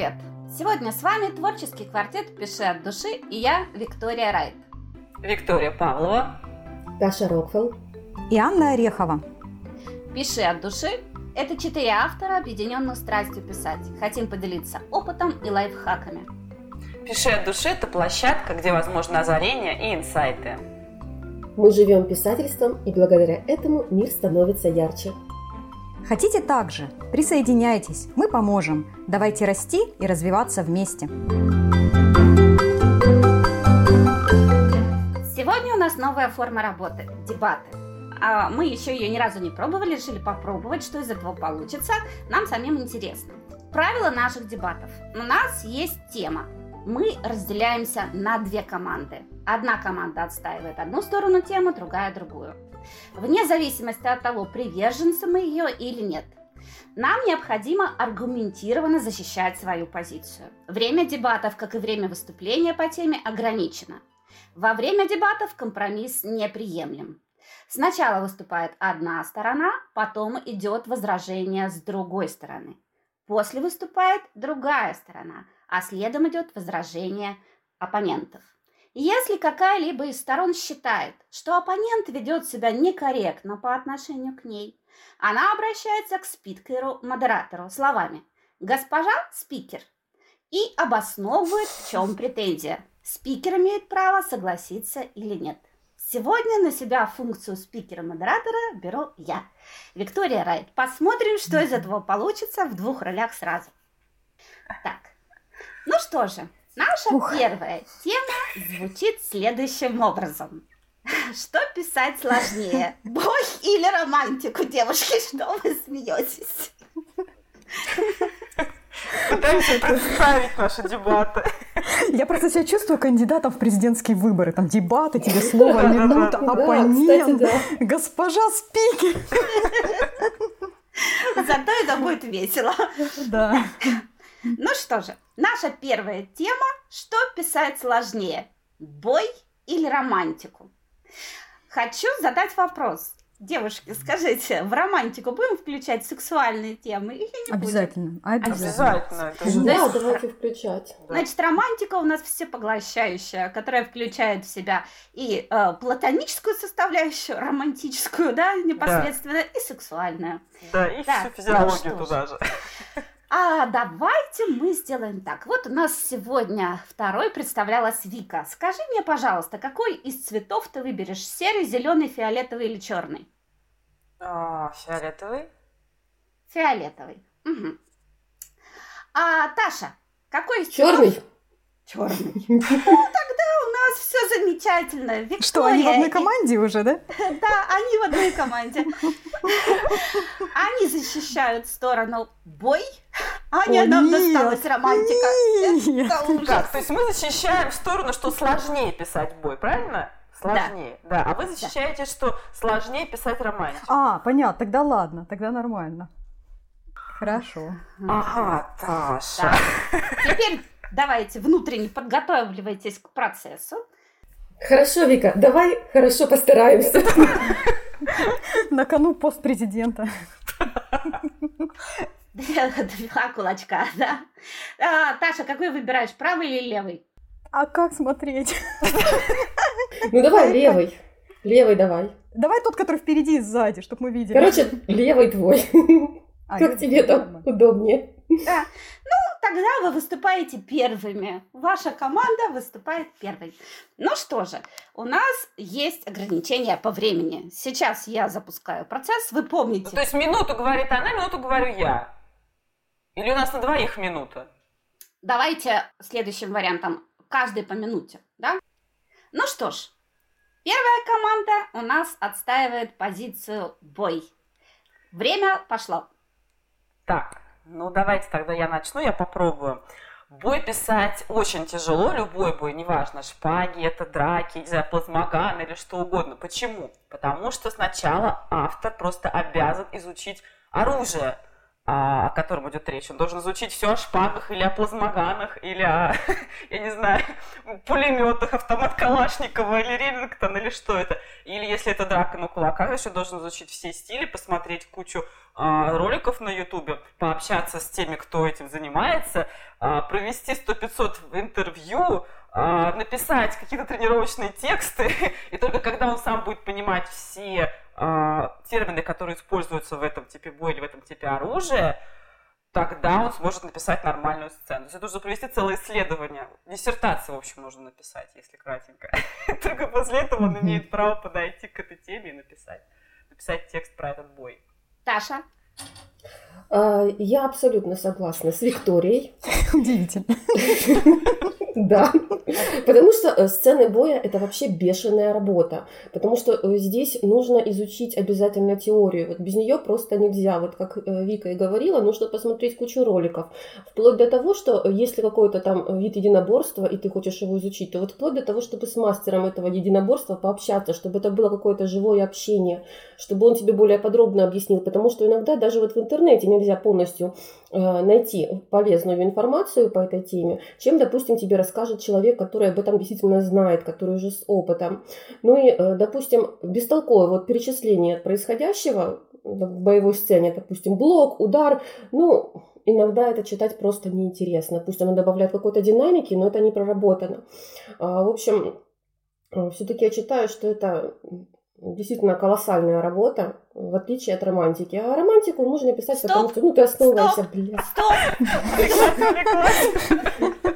привет! Сегодня с вами творческий квартет «Пиши от души» и я, Виктория Райт. Виктория Павлова. Даша Роквелл. И Анна Орехова. «Пиши от души» – это четыре автора, объединенных страстью писать. Хотим поделиться опытом и лайфхаками. «Пиши от души» – это площадка, где возможно озарение и инсайты. Мы живем писательством, и благодаря этому мир становится ярче. Хотите также? Присоединяйтесь, мы поможем. Давайте расти и развиваться вместе. Сегодня у нас новая форма работы – дебаты. А мы еще ее ни разу не пробовали, решили попробовать, что из этого получится. Нам самим интересно. Правила наших дебатов. У нас есть тема. Мы разделяемся на две команды. Одна команда отстаивает одну сторону темы, другая другую вне зависимости от того, приверженцы мы ее или нет. Нам необходимо аргументированно защищать свою позицию. Время дебатов, как и время выступления по теме, ограничено. Во время дебатов компромисс неприемлем. Сначала выступает одна сторона, потом идет возражение с другой стороны. После выступает другая сторона, а следом идет возражение оппонентов. Если какая-либо из сторон считает, что оппонент ведет себя некорректно по отношению к ней, она обращается к спикеру-модератору словами «Госпожа спикер» и обосновывает, в чем претензия. Спикер имеет право согласиться или нет. Сегодня на себя функцию спикера-модератора беру я, Виктория Райт. Посмотрим, что из этого получится в двух ролях сразу. Так, ну что же, Наша Ух. первая тема звучит следующим образом. Что писать сложнее? Бой или романтику, девушки? Что вы смеетесь? Пытаемся представить наши дебаты. Я просто себя чувствую кандидатом в президентские выборы. Там дебаты, тебе слово, минута, оппонент, госпожа спикер. Зато это будет весело. Да. Ну что же, наша первая тема – что писать сложнее, бой или романтику? Хочу задать вопрос. Девушки, скажите, в романтику будем включать сексуальные темы или не Обязательно. Будем? Обязательно. Обязательно. Да, давайте включать. Значит, романтика у нас всепоглощающая, которая включает в себя и э, платоническую составляющую, романтическую, да, непосредственно, да. и сексуальную. Да, и так, всю физиологию ну, туда же. А давайте мы сделаем так. Вот у нас сегодня второй представлялась Вика. Скажи мне, пожалуйста, какой из цветов ты выберешь? Серый, зеленый, фиолетовый или черный? А, фиолетовый. Фиолетовый. Угу. А Таша, какой из Черный. Цветов? Черный. Нас все замечательно. Виктория... Что, они в одной команде уже, да? Да, они в одной команде. Они защищают сторону бой, а не нам досталась романтика. Это ужас. То есть мы защищаем сторону, что сложнее писать бой, правильно? Сложнее, да. да. А вы защищаете, да. что сложнее писать романтику. А, понятно, тогда ладно, тогда нормально. Хорошо. Ага, Таша. Да. Теперь давайте внутренне подготавливайтесь к процессу. Хорошо, Вика, давай хорошо постараемся. На кону пост президента. Два кулачка, да. А, Таша, какой выбираешь, правый или левый? А как смотреть? Ну давай левый. Левый давай. Давай тот, который впереди и сзади, чтобы мы видели. Короче, левый твой. А, как тебе там удобнее? Да. Ну, тогда вы выступаете первыми. Ваша команда выступает первой. Ну что же, у нас есть ограничения по времени. Сейчас я запускаю процесс, вы помните. Ну, то есть минуту говорит она, минуту говорю я. Или у нас на двоих минута? Давайте следующим вариантом. Каждый по минуте, да? Ну что ж, первая команда у нас отстаивает позицию бой. Время пошло. Так, ну, давайте тогда я начну, я попробую. Бой писать очень тяжело, любой бой, неважно, шпаги, это драки, не знаю, плазмоган или что угодно. Почему? Потому что сначала автор просто обязан изучить оружие. А, о котором идет речь. Он должен изучить все о шпагах или о плазмоганах, или о, я не знаю, пулеметах, автомат Калашникова или Ремингтон, или что это. Или если это драка на кулаках, еще должен изучить все стили, посмотреть кучу а, роликов на ютубе, пообщаться с теми, кто этим занимается, а, провести 100-500 интервью, написать какие-то тренировочные тексты, и только когда он сам будет понимать все а, термины, которые используются в этом типе боя или в этом типе оружия, тогда он сможет написать нормальную сцену. То есть это нужно провести целое исследование. Диссертацию, в общем, нужно написать, если кратенько. Только после этого он имеет право подойти к этой теме и написать, написать текст про этот бой. Таша? А, я абсолютно согласна с Викторией. Удивительно. Да, потому что э, сцены боя – это вообще бешеная работа, потому что э, здесь нужно изучить обязательно теорию, вот без нее просто нельзя, вот как э, Вика и говорила, нужно посмотреть кучу роликов, вплоть до того, что если какой-то там вид единоборства, и ты хочешь его изучить, то вот вплоть до того, чтобы с мастером этого единоборства пообщаться, чтобы это было какое-то живое общение, чтобы он тебе более подробно объяснил, потому что иногда даже вот в интернете нельзя полностью найти полезную информацию по этой теме, чем, допустим, тебе расскажет человек, который об этом действительно знает, который уже с опытом. Ну и, э, допустим, бестолковое вот перечисление происходящего в боевой сцене, допустим, блок, удар, ну, иногда это читать просто неинтересно. Пусть оно добавляет какой-то динамики, но это не проработано. А, в общем, э, все-таки я считаю, что это действительно колоссальная работа, в отличие от романтики. А романтику можно писать, Стоп! потому что ну, ты основываешься, блядь. Стоп!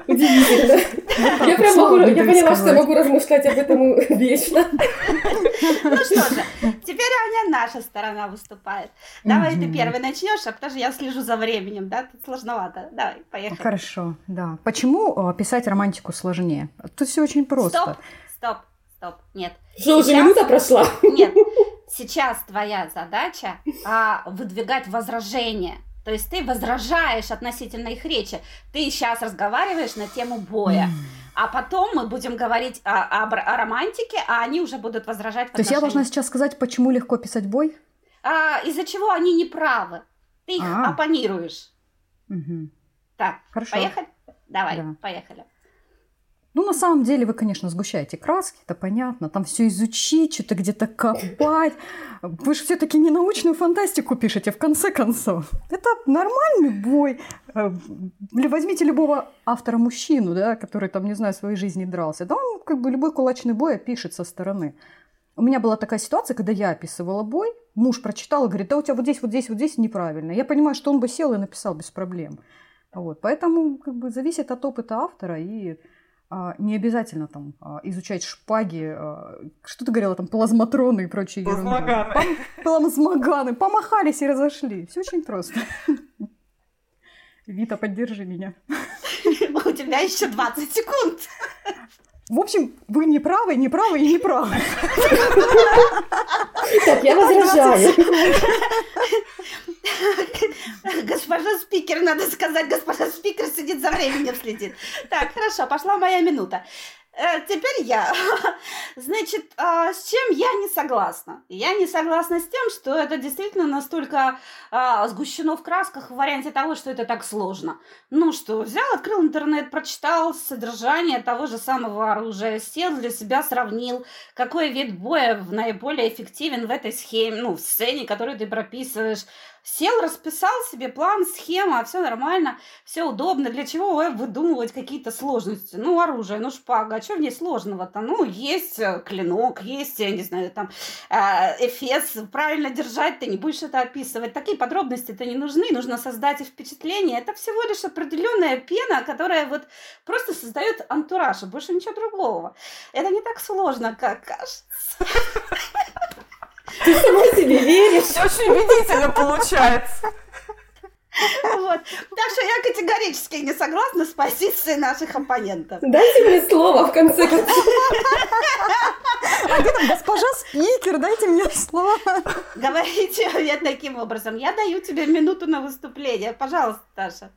Удивительно. Я прям могу, я поняла, что могу размышлять об этом вечно. Ну что же, теперь Аня наша сторона выступает. Давай ты первый начнешь, а потому что я слежу за временем, да? Тут сложновато. Давай, поехали. Хорошо, да. Почему э, писать романтику сложнее? Тут все очень просто. Стоп, стоп, стоп, нет. Что, уже минута прошла? Нет, сейчас твоя задача а, выдвигать возражения. То есть ты возражаешь относительно их речи. Ты сейчас разговариваешь на тему боя. А потом мы будем говорить о, о, о романтике, а они уже будут возражать. То есть я должна сейчас сказать, почему легко писать бой? А, из-за чего они не правы. Ты их А-а. оппонируешь. Угу. Так, Хорошо. поехали? Давай, да. поехали. Ну, на самом деле, вы, конечно, сгущаете краски, это понятно. Там все изучить, что-то где-то копать. Вы же все-таки не научную фантастику пишете, в конце концов. Это нормальный бой. Э, возьмите любого автора-мужчину, да, который там, не знаю, своей жизни дрался. Да он как бы любой кулачный бой опишет со стороны. У меня была такая ситуация, когда я описывала бой, муж прочитал и говорит, да у тебя вот здесь, вот здесь, вот здесь неправильно. Я понимаю, что он бы сел и написал без проблем. Вот. Поэтому как бы зависит от опыта автора и не обязательно там а, изучать шпаги, а, что ты говорила, там плазматроны и прочие Плазмоганы. Пом- плазмоганы. Помахались и разошли. Все очень просто. Вита, поддержи меня. У тебя еще 20 секунд. В общем, вы не правы, не правы и не правы. Так, я возражаю. Госпожа спикер, надо сказать, госпожа спикер сидит за временем следит. Так, хорошо, пошла моя минута. Э, теперь я. Значит, а, с чем я не согласна? Я не согласна с тем, что это действительно настолько а, сгущено в красках в варианте того, что это так сложно. Ну что, взял, открыл интернет, прочитал содержание того же самого оружия, сел для себя, сравнил, какой вид боя наиболее эффективен в этой схеме, ну, в сцене, которую ты прописываешь, Сел, расписал себе план, схема, все нормально, все удобно. Для чего выдумывать какие-то сложности? Ну, оружие, ну, шпага, а что в ней сложного-то? Ну, есть э, клинок, есть, я не знаю, там, э, эфес, правильно держать, ты не будешь это описывать. Такие подробности-то не нужны, нужно создать впечатление. Это всего лишь определенная пена, которая вот просто создает антураж, и больше ничего другого. Это не так сложно, как кажется. Ты сама себе веришь. Очень убедительно получается. Вот. Так что я категорически не согласна с позицией наших оппонентов. Дайте мне слово в конце концов. А там госпожа спикер? Дайте мне слово. Говорите я таким образом. Я даю тебе минуту на выступление. Пожалуйста, Таша.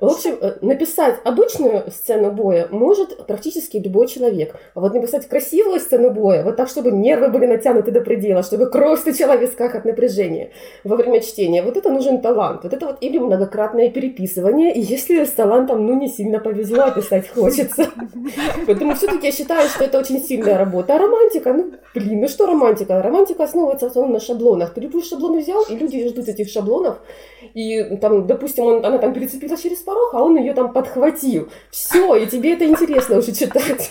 В общем, э, написать обычную сцену боя может практически любой человек. А вот написать красивую сцену боя, вот так, чтобы нервы были натянуты до предела, чтобы кровь стучала в висках от напряжения во время чтения, вот это нужен талант. Вот это вот или многократное переписывание, и если с талантом, ну, не сильно повезло, а писать хочется. Поэтому все-таки я считаю, что это очень сильная работа. А романтика, ну, блин, ну что романтика? Романтика основывается в основном на шаблонах. Ты любой шаблон взял, и люди ждут этих шаблонов, и там, допустим, он, она там перецепилась через порог, а он ее там подхватил. Все, и тебе это интересно уже читать.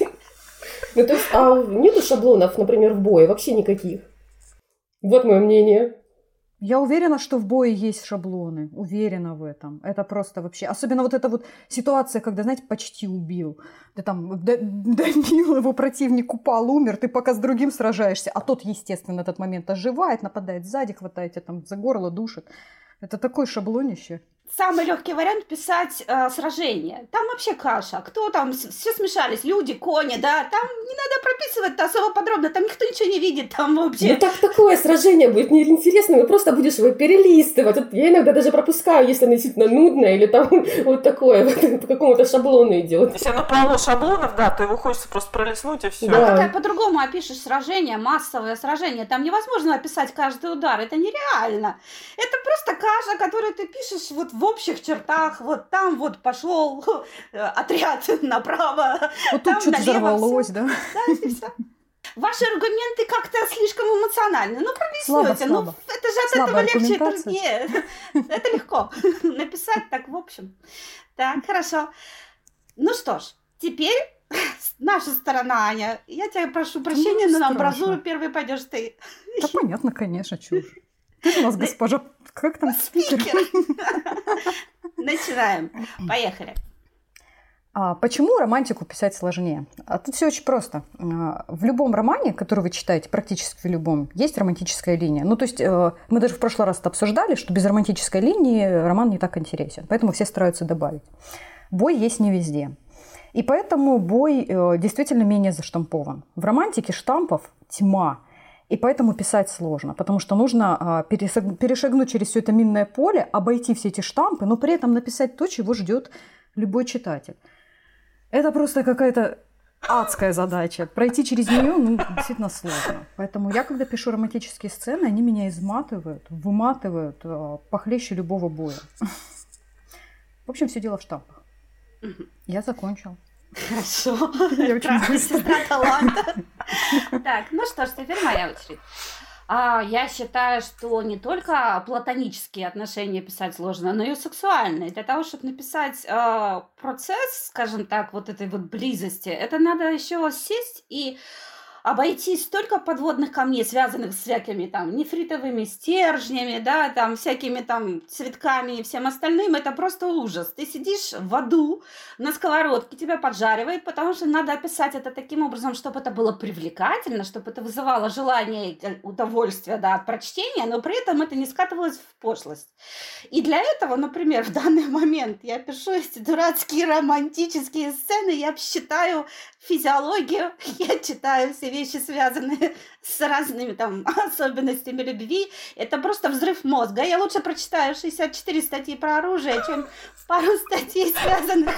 Ну, то есть, а нету шаблонов, например, в бое, вообще никаких. Вот мое мнение. Я уверена, что в бое есть шаблоны. Уверена в этом. Это просто вообще... Особенно вот эта вот ситуация, когда, знаете, почти убил. Ты там добил его противник, упал, умер, ты пока с другим сражаешься, а тот, естественно, этот момент оживает, нападает сзади, хватает тебя там за горло, душит. Это такое шаблонище самый легкий вариант писать э, сражение. Там вообще каша. Кто там? Все смешались. Люди, кони, да. Там не надо прописывать особо подробно. Там никто ничего не видит. Там вообще. Ну так такое сражение будет неинтересно. Ну просто будешь его перелистывать. Вот я иногда даже пропускаю, если оно действительно нудное или там вот такое по какому-то шаблону идет. Если оно полно шаблонов, да, то его хочется просто пролистнуть и все. Да. А по-другому опишешь сражение, массовое сражение. Там невозможно описать каждый удар. Это нереально. Это просто каша, которую ты пишешь вот в общих чертах, вот там вот пошел отряд направо, вот тут что-то взорвалось, да? Да, и все. Ваши аргументы как-то слишком эмоциональны. Ну, проясните. Ну, это же от Слабая этого легче и труднее. Это легко написать так, в общем. Так, хорошо. Ну что ж, теперь наша сторона, Аня. Я тебя прошу прощения, но на амбразуру первый пойдешь ты. Да понятно, конечно, чушь. Ты у нас госпожа... Как там спикер? Начинаем. Поехали. А почему романтику писать сложнее? А тут все очень просто. А, в любом романе, который вы читаете, практически в любом, есть романтическая линия. Ну, то есть э, мы даже в прошлый раз это обсуждали, что без романтической линии роман не так интересен. Поэтому все стараются добавить. Бой есть не везде. И поэтому бой э, действительно менее заштампован. В романтике штампов тьма. И поэтому писать сложно, потому что нужно а, перешагнуть через все это минное поле, обойти все эти штампы, но при этом написать то, чего ждет любой читатель. Это просто какая-то адская задача. Пройти через нее ну, действительно сложно. Поэтому я, когда пишу романтические сцены, они меня изматывают, выматывают а, похлеще любого боя. В общем, все дело в штампах. Я закончил. Хорошо. Я сестра таланта. Так, ну что ж, теперь моя очередь. А, я считаю, что не только платонические отношения писать сложно, но и сексуальные. Для того, чтобы написать э, процесс, скажем так, вот этой вот близости, это надо еще сесть и обойти столько подводных камней, связанных с всякими там нефритовыми стержнями, да, там всякими там цветками и всем остальным, это просто ужас. Ты сидишь в аду на сковородке, тебя поджаривает, потому что надо описать это таким образом, чтобы это было привлекательно, чтобы это вызывало желание и удовольствие, да, от прочтения, но при этом это не скатывалось в пошлость. И для этого, например, в данный момент я пишу эти дурацкие романтические сцены, я считаю физиологию, я читаю все вещи, связанные с разными там особенностями любви. Это просто взрыв мозга. Я лучше прочитаю 64 статьи про оружие, чем пару статей, связанных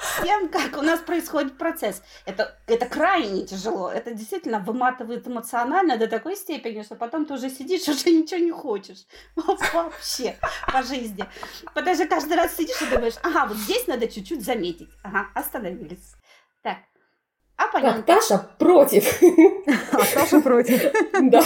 с тем, как у нас происходит процесс. Это, это крайне тяжело. Это действительно выматывает эмоционально до такой степени, что потом ты уже сидишь, уже ничего не хочешь. Вообще по жизни. Потому что каждый раз сидишь и думаешь, ага, вот здесь надо чуть-чуть заметить. Ага, остановились. Так, а понятно. Так, Таша против. А Таша против. Да,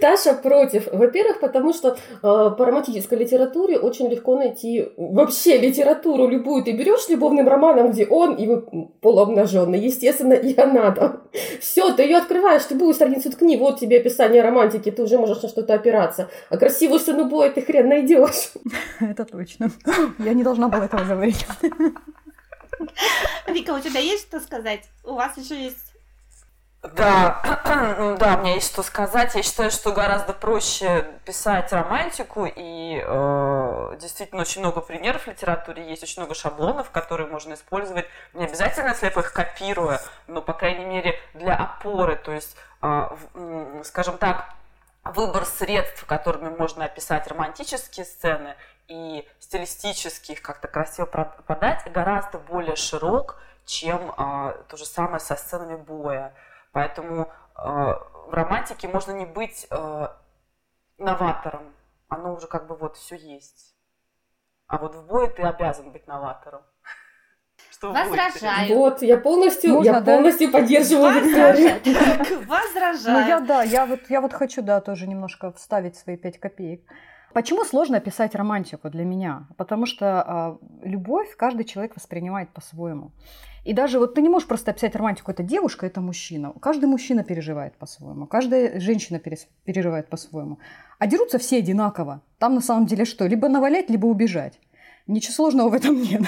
Таша против. Во-первых, потому что э, по романтической литературе очень легко найти вообще литературу любую. Ты берешь любовным романом, где он и вы полуобнаженный, естественно, и она там. Все, ты ее открываешь, ты будешь страницу ткни, вот тебе описание романтики, ты уже можешь на что-то опираться. А красивую сцену боя ты хрен найдешь. Это точно. Я не должна была этого говорить. Вика, у тебя есть что сказать? У вас еще есть да, да, у меня есть что сказать. Я считаю, что гораздо проще писать романтику, и э, действительно очень много примеров в литературе есть, очень много шаблонов, которые можно использовать. Не обязательно слепо их копируя, но, по крайней мере, для опоры. То есть, э, скажем так, выбор средств, которыми можно описать романтические сцены и стилистически их как-то красиво подать, гораздо более широк, чем а, то же самое со сценами боя. Поэтому а, в романтике можно не быть а, новатором, оно уже как бы вот все есть. А вот в бое ты обязан быть новатором. Что Возражаю. Вот, я полностью, Можно, я да? полностью поддерживаю Викторию. Возражаю. Ну я да, я вот, я вот хочу, да, тоже немножко вставить свои пять копеек. Почему сложно описать романтику для меня? Потому что э, любовь каждый человек воспринимает по-своему. И даже вот ты не можешь просто описать романтику, это девушка, это мужчина. Каждый мужчина переживает по-своему, каждая женщина переживает по-своему. А дерутся все одинаково. Там на самом деле что? Либо навалять, либо убежать. Ничего сложного в этом нет.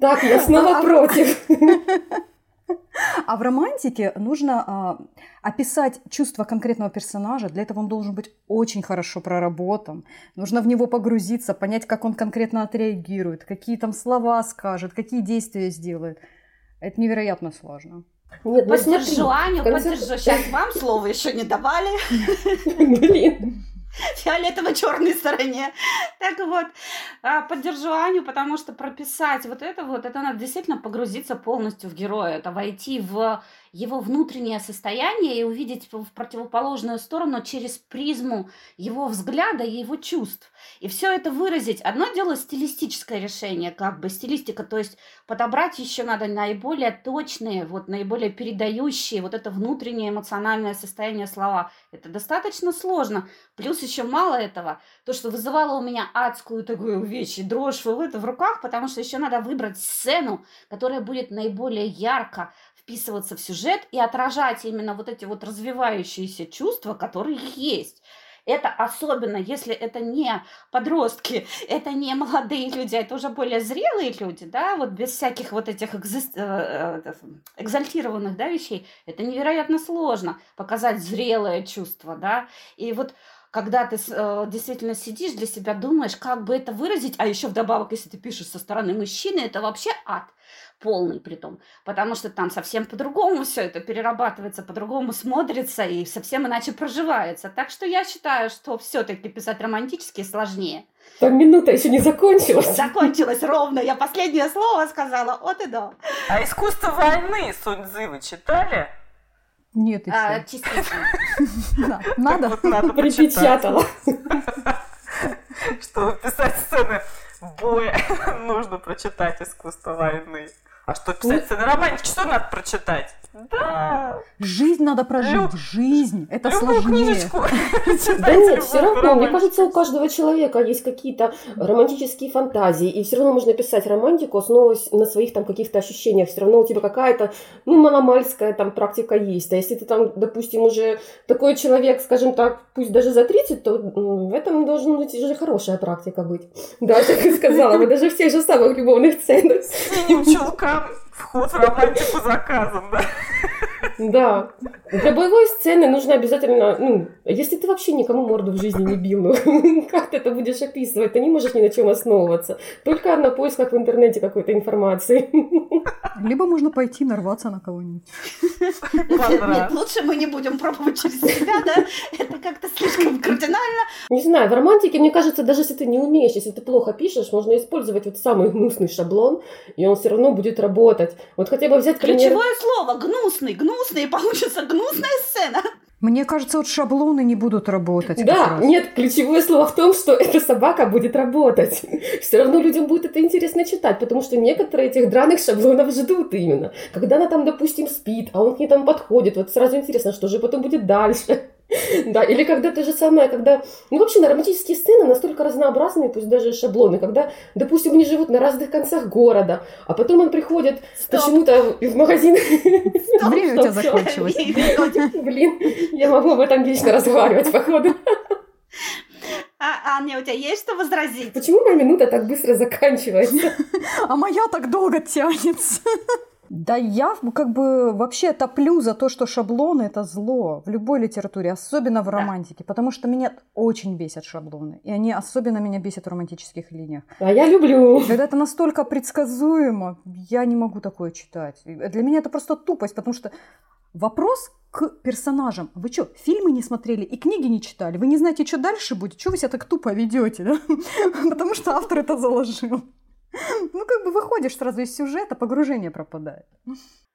Так, я снова против. А в романтике нужно а, описать чувства конкретного персонажа. Для этого он должен быть очень хорошо проработан. Нужно в него погрузиться, понять, как он конкретно отреагирует, какие там слова скажет, какие действия сделает. Это невероятно сложно. Нет, ну поддержу Аню, поддержу. Сейчас вам слово еще не давали. Блин фиолетово-черной стороне. Так вот, а, поддержу Аню, потому что прописать вот это вот, это надо действительно погрузиться полностью в героя, это войти в его внутреннее состояние и увидеть в противоположную сторону через призму его взгляда и его чувств. И все это выразить. Одно дело стилистическое решение, как бы стилистика, то есть подобрать еще надо наиболее точные, вот наиболее передающие вот это внутреннее эмоциональное состояние слова. Это достаточно сложно. Плюс еще мало этого, то, что вызывало у меня адскую такую вещь, дрожь в, в руках, потому что еще надо выбрать сцену, которая будет наиболее ярко вписываться в сюжет и отражать именно вот эти вот развивающиеся чувства, которые есть. Это особенно, если это не подростки, это не молодые люди, это уже более зрелые люди, да, вот без всяких вот этих. Э, э, экзальтированных, да, вещей. Это невероятно сложно показать зрелое чувство, да. И вот когда ты э, действительно сидишь для себя, думаешь, как бы это выразить, а еще вдобавок, если ты пишешь со стороны мужчины, это вообще ад полный при том, потому что там совсем по-другому все это перерабатывается, по-другому смотрится и совсем иначе проживается. Так что я считаю, что все-таки писать романтически сложнее. Там минута еще не закончилась. Закончилась ровно. Я последнее слово сказала от и до. А искусство войны Сунь-Цзы вы читали? Нет, еще. А, частично. Надо? надо Припечатала. Чтобы писать сцены боя, нужно прочитать искусство войны. А что писать сцены романтики? Что надо прочитать? Да. Жизнь надо прожить. Люб... Жизнь. Это Любую сложнее. Да нет, все равно, мне кажется, у каждого человека есть какие-то романтические фантазии, и все равно можно писать романтику, основываясь на своих там каких-то ощущениях. Все равно у тебя какая-то, ну, маломальская там практика есть. А если ты там, допустим, уже такой человек, скажем так, пусть даже за 30, то в этом должна быть уже хорошая практика быть. Да, как я сказала, мы даже в тех же самых любовных сценах. Синим чулкам вход в романтику заказан, да? Да. Для боевой сцены нужно обязательно, ну, если ты вообще никому морду в жизни не бил, ну, как ты это будешь описывать? Ты не можешь ни на чем основываться. Только на поисках в интернете какой-то информации. Либо можно пойти нарваться на кого-нибудь. Нет, лучше мы не будем пробовать через себя, да? Это как-то слишком кардинально. Не знаю, в романтике, мне кажется, даже если ты не умеешь, если ты плохо пишешь, можно использовать вот самый гнусный шаблон, и он все равно будет работать. Вот хотя бы взять пример... Ключевое слово – гнусный, гнусный, и получится гнусная сцена. Мне кажется, вот шаблоны не будут работать. Да, нет, ключевое слово в том, что эта собака будет работать. Все равно людям будет это интересно читать, потому что некоторые этих драных шаблонов ждут именно. Когда она там, допустим, спит, а он к ней там подходит, вот сразу интересно, что же потом будет дальше. Да, или когда то же самое, когда... Ну, вообще, на романтические сцены настолько разнообразные, пусть даже шаблоны, когда, допустим, они живут на разных концах города, а потом он приходит почему-то в магазин... Время у тебя закончилось. Блин, я могу об этом вечно разговаривать, походу. А, Аня, у тебя есть что возразить? Почему моя минута так быстро заканчивается? А моя так долго тянется. Да я как бы вообще топлю за то, что шаблоны – это зло в любой литературе, особенно в романтике, да. потому что меня очень бесят шаблоны, и они особенно меня бесят в романтических линиях. А я люблю. Когда это настолько предсказуемо, я не могу такое читать. Для меня это просто тупость, потому что вопрос к персонажам. Вы что, фильмы не смотрели и книги не читали? Вы не знаете, что дальше будет? Что вы себя так тупо ведете? Да? Потому что автор это заложил. Ну, как бы выходишь сразу из сюжета, погружение пропадает.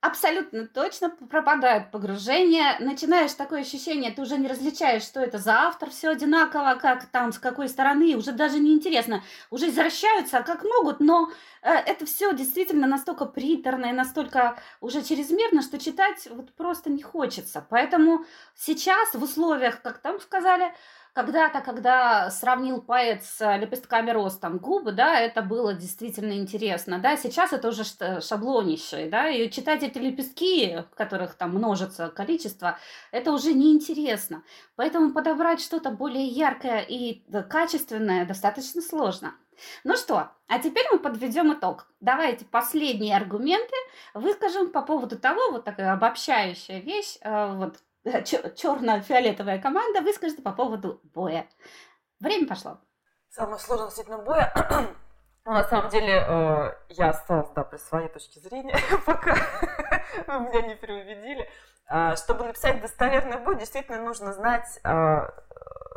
Абсолютно точно пропадает погружение. Начинаешь такое ощущение, ты уже не различаешь, что это за автор, все одинаково, как там, с какой стороны, уже даже не интересно. Уже извращаются, как могут, но э, это все действительно настолько приторно и настолько уже чрезмерно, что читать вот просто не хочется. Поэтому сейчас в условиях, как там сказали, когда-то, когда сравнил поэт с лепестками роз там губы, да, это было действительно интересно, да, сейчас это уже шаблонище, да, и читать эти лепестки, в которых там множится количество, это уже неинтересно. Поэтому подобрать что-то более яркое и качественное достаточно сложно. Ну что, а теперь мы подведем итог. Давайте последние аргументы выскажем по поводу того, вот такая обобщающая вещь, э, вот черно-фиолетовая команда выскажет по поводу боя. Время пошло. Самое сложное относительно боя ну, на самом деле, э, я осталась, да, при своей точке зрения, пока меня не переубедили. Э, чтобы написать достоверный бой, действительно нужно знать э,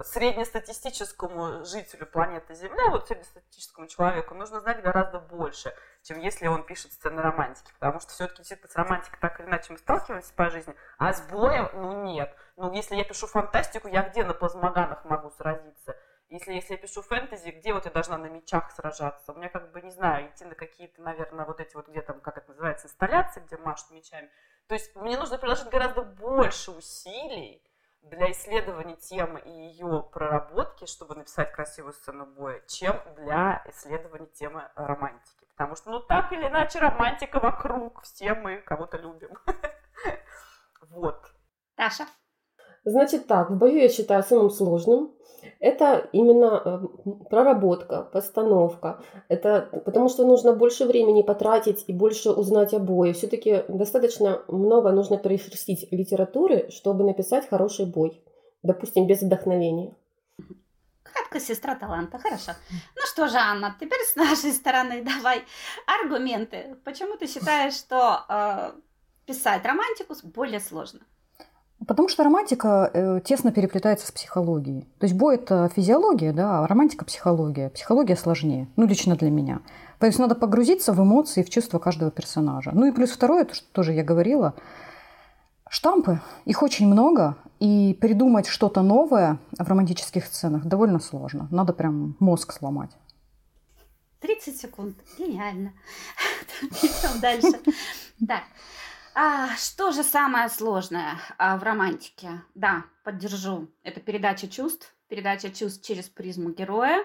среднестатистическому жителю планеты Земля, вот среднестатистическому человеку, нужно знать гораздо больше, чем если он пишет сцены романтики. Потому что все-таки действительно с романтикой так или иначе мы сталкиваемся по жизни, а с боем, ну нет. Ну если я пишу фантастику, я где на плазмоганах могу сразиться? Если, если я пишу фэнтези, где вот я должна на мечах сражаться? У меня как бы, не знаю, идти на какие-то, наверное, вот эти вот, где там, как это называется, инсталляции, где машут мечами. То есть мне нужно приложить гораздо больше усилий, для исследования темы и ее проработки, чтобы написать красивую сцену боя, чем для исследования темы романтики. Потому что, ну, так или иначе, романтика вокруг, все мы кого-то любим. Вот. Таша? Значит так, в бою я считаю самым сложным это именно э, проработка, постановка. Это потому что нужно больше времени потратить и больше узнать обои. Все-таки достаточно много нужно перешерстить литературы, чтобы написать хороший бой. Допустим, без вдохновения. Кратко сестра таланта, хорошо. Ну что же, Анна, теперь с нашей стороны давай аргументы. Почему ты считаешь, что э, писать романтику более сложно? Потому что романтика э, тесно переплетается с психологией. То есть бой это физиология, да, а романтика психология. Психология сложнее, ну лично для меня. То есть надо погрузиться в эмоции, в чувства каждого персонажа. Ну и плюс второе, то, что тоже я говорила, штампы, их очень много, и придумать что-то новое в романтических сценах довольно сложно. Надо прям мозг сломать. 30 секунд. Гениально. Дальше. Так. А, что же самое сложное а, в романтике? Да, поддержу. Это передача чувств, передача чувств через призму героя.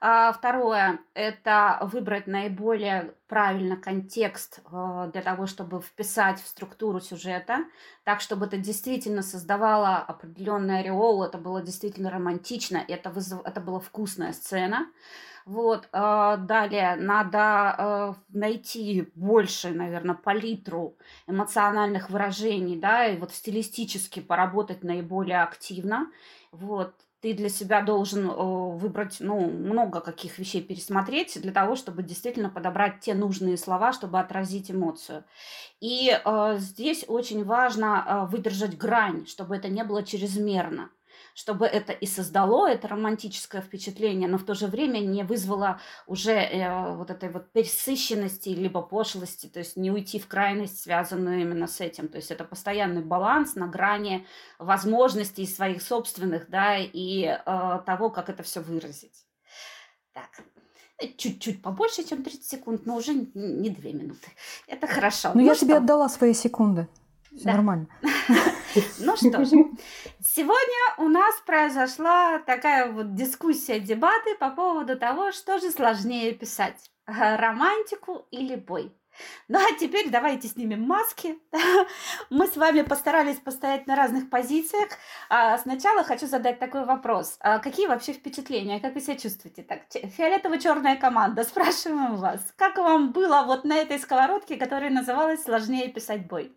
А, второе – это выбрать наиболее правильно контекст а, для того, чтобы вписать в структуру сюжета, так, чтобы это действительно создавало определенный ореол, это было действительно романтично, это, вызов... это была вкусная сцена. Вот, а, далее надо а, найти больше, наверное, палитру эмоциональных выражений, да, и вот стилистически поработать наиболее активно. Вот, ты для себя должен выбрать, ну, много каких вещей пересмотреть для того, чтобы действительно подобрать те нужные слова, чтобы отразить эмоцию. И э, здесь очень важно выдержать грань, чтобы это не было чрезмерно чтобы это и создало это романтическое впечатление, но в то же время не вызвало уже э, вот этой вот пересыщенности либо пошлости, то есть не уйти в крайность, связанную именно с этим. То есть это постоянный баланс на грани возможностей своих собственных, да, и э, того, как это все выразить. Так, чуть-чуть побольше, чем 30 секунд, но уже не 2 минуты. Это хорошо. Но ну, ну я что? тебе отдала свои секунды. Все да. нормально. Ну что ж, сегодня у нас произошла такая вот дискуссия, дебаты по поводу того, что же сложнее писать, романтику или бой. Ну а теперь давайте снимем маски. Мы с вами постарались постоять на разных позициях. А сначала хочу задать такой вопрос. А какие вообще впечатления? Как вы себя чувствуете? Так, фиолетово-черная команда, спрашиваем вас. Как вам было вот на этой сковородке, которая называлась «Сложнее писать бой»?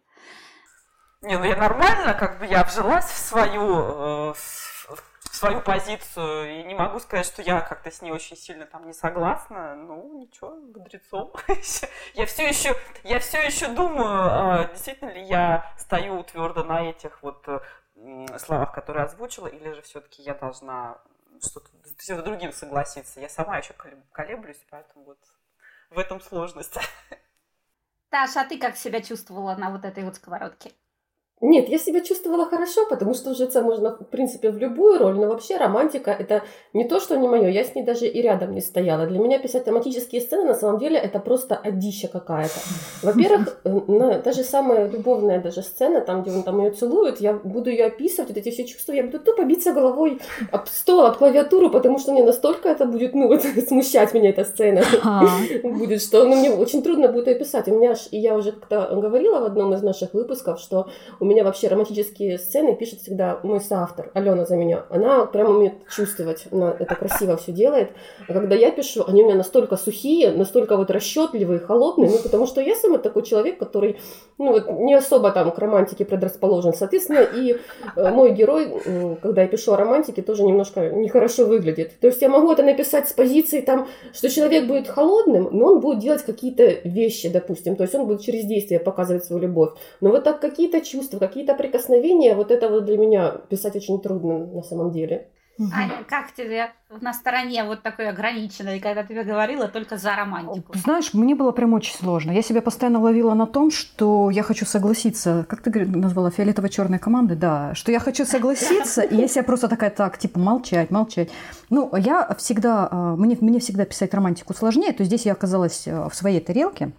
Не, ну я нормально, как бы я вжилась в свою, э, в свою позицию, и не могу сказать, что я как-то с ней очень сильно там не согласна. Ну, ничего, бодрецом. я все еще, я все еще думаю, а, действительно ли я стою твердо на этих вот словах, которые озвучила, или же все-таки я должна что-то с другим согласиться. Я сама еще колеблюсь, поэтому вот в этом сложность. Таша, а ты как себя чувствовала на вот этой вот сковородке? Нет, я себя чувствовала хорошо, потому что вжиться можно, в принципе, в любую роль, но вообще романтика – это не то, что не мое, я с ней даже и рядом не стояла. Для меня писать романтические сцены, на самом деле, это просто одища какая-то. Во-первых, э, та же самая любовная даже сцена, там, где он там ее целует, я буду ее описывать, вот эти все чувства, я буду тупо биться головой об стол, об клавиатуру, потому что мне настолько это будет, ну, вот, смущать меня эта сцена будет, что ну, мне очень трудно будет ее писать. У меня, и я уже как-то говорила в одном из наших выпусков, что у меня вообще романтические сцены пишет всегда мой соавтор, Алена за меня. Она прямо умеет чувствовать, она это красиво все делает. А когда я пишу, они у меня настолько сухие, настолько вот расчетливые, холодные, ну, потому что я сама такой человек, который, ну, вот не особо там к романтике предрасположен. Соответственно, и э, мой герой, когда я пишу о романтике, тоже немножко нехорошо выглядит. То есть я могу это написать с позиции там, что человек будет холодным, но он будет делать какие-то вещи, допустим. То есть он будет через действие показывать свою любовь. Но вот так какие-то чувства, какие-то прикосновения, вот это вот для меня писать очень трудно на самом деле. Аня, как тебе на стороне вот такой ограниченной, когда тебе говорила только за романтику? Знаешь, мне было прям очень сложно. Я себя постоянно ловила на том, что я хочу согласиться, как ты назвала, фиолетово-черной команды, да, что я хочу согласиться, и я себя просто такая, так, типа, молчать, молчать. Ну, я всегда, а, мне, мне всегда писать романтику сложнее, то здесь я оказалась а, в своей тарелке,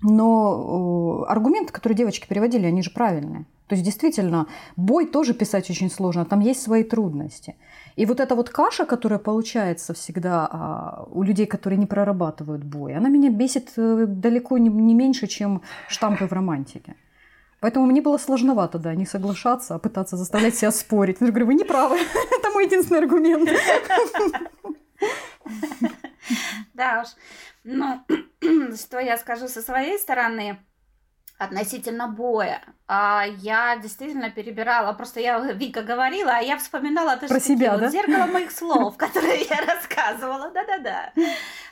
но аргументы, которые девочки переводили, они же правильные. То есть действительно, бой тоже писать очень сложно, там есть свои трудности. И вот эта вот каша, которая получается всегда а, у людей, которые не прорабатывают бой, она меня бесит э, далеко не меньше, чем штампы в романтике. Поэтому мне было сложновато, да, не соглашаться, а пытаться заставлять себя спорить. Я говорю, вы не правы, это мой единственный аргумент. Да уж. Ну, что я скажу со своей стороны относительно боя. А я действительно перебирала, просто я Вика говорила, а я вспоминала это Про себя, вот да? зеркало моих слов, которые я рассказывала, да-да-да.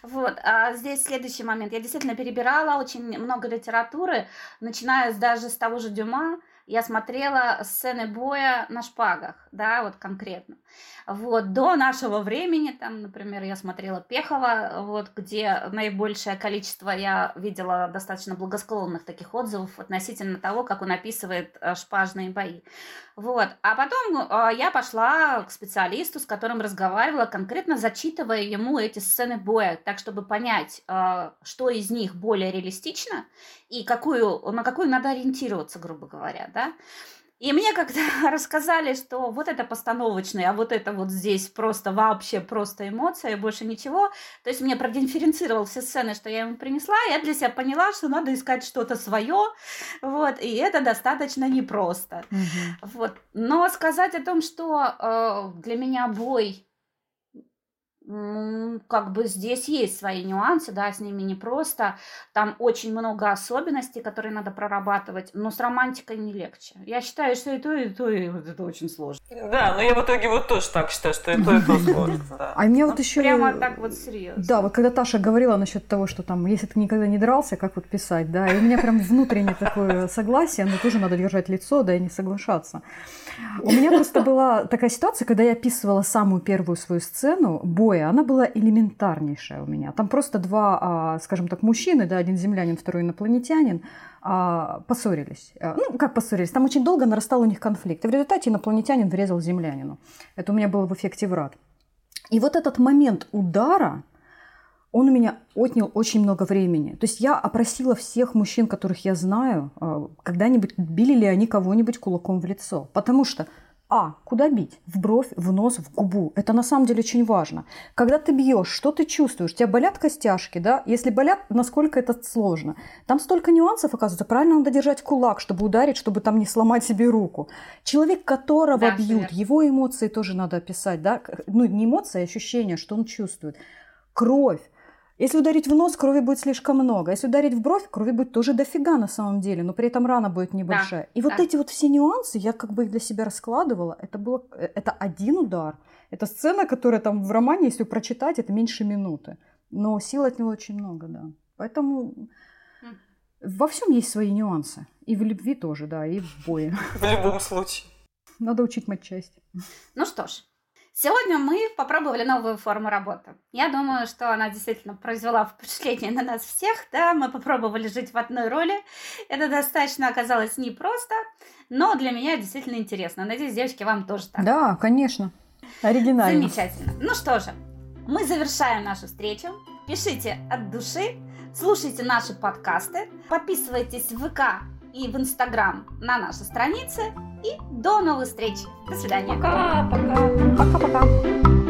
Вот, а здесь следующий момент. Я действительно перебирала очень много литературы, начиная даже с того же Дюма, я смотрела сцены боя на шпагах, да, вот конкретно. Вот, до нашего времени, там, например, я смотрела Пехова, вот, где наибольшее количество я видела достаточно благосклонных таких отзывов относительно того, как он описывает э, шпажные бои. Вот, а потом э, я пошла к специалисту, с которым разговаривала, конкретно зачитывая ему эти сцены боя, так, чтобы понять, э, что из них более реалистично и какую, на какую надо ориентироваться, грубо говоря, да. И мне когда рассказали, что вот это постановочный, а вот это вот здесь просто вообще просто эмоция, больше ничего, то есть мне продифференцировал все сцены, что я ему принесла, я для себя поняла, что надо искать что-то свое, вот, и это достаточно непросто. Угу. Вот. Но сказать о том, что э, для меня бой как бы здесь есть свои нюансы, да, с ними непросто. Там очень много особенностей, которые надо прорабатывать, но с романтикой не легче. Я считаю, что и то, и то, и вот это очень сложно. Да, но я в итоге вот тоже так считаю, что и то, и то сложно. А мне вот еще... Прямо так вот серьезно. Да, вот когда Таша говорила насчет того, что там, если ты никогда не дрался, как вот писать, да, и у меня прям внутреннее такое согласие, но тоже надо держать лицо, да, и не соглашаться. У меня просто была такая ситуация, когда я описывала самую первую свою сцену боя, она была элементарнейшая у меня. Там просто два, а, скажем так, мужчины, да, один землянин, второй инопланетянин, а, поссорились. А, ну, как поссорились? Там очень долго нарастал у них конфликт. И в результате инопланетянин врезал землянину. Это у меня было в эффекте врат. И вот этот момент удара, он у меня отнял очень много времени. То есть я опросила всех мужчин, которых я знаю, когда-нибудь били ли они кого-нибудь кулаком в лицо. Потому что а. Куда бить? В бровь, в нос, в губу. Это на самом деле очень важно. Когда ты бьешь, что ты чувствуешь? У тебя болят костяшки, да? Если болят, насколько это сложно? Там столько нюансов, оказывается. Правильно надо держать кулак, чтобы ударить, чтобы там не сломать себе руку. Человек, которого да, бьют, его эмоции тоже надо описать, да? Ну, не эмоции, а ощущения, что он чувствует. Кровь Если ударить в нос, крови будет слишком много. Если ударить в бровь, крови будет тоже дофига на самом деле, но при этом рана будет небольшая. Да, и вот да. эти вот все нюансы, я как бы их для себя раскладывала. Это было, э, это один удар. Это сцена, которая там в романе, если прочитать, это меньше минуты. Но сил от него очень много, да. Поэтому во всем есть свои нюансы. И в любви тоже, да, и в бое. В любом случае. Надо учить матчасть. Ну что ж, сегодня мы попробовали новую форму работы. Я думаю, что она действительно произвела впечатление на нас всех. Да, мы попробовали жить в одной роли. Это достаточно оказалось непросто, но для меня действительно интересно. Надеюсь, девочки, вам тоже так. Да, конечно. Оригинально. Замечательно. Ну что же, мы завершаем нашу встречу. Пишите от души, слушайте наши подкасты, подписывайтесь в ВК и в Инстаграм на наши страницы. И до новых встреч. До свидания. Пока, пока. Пока-пока.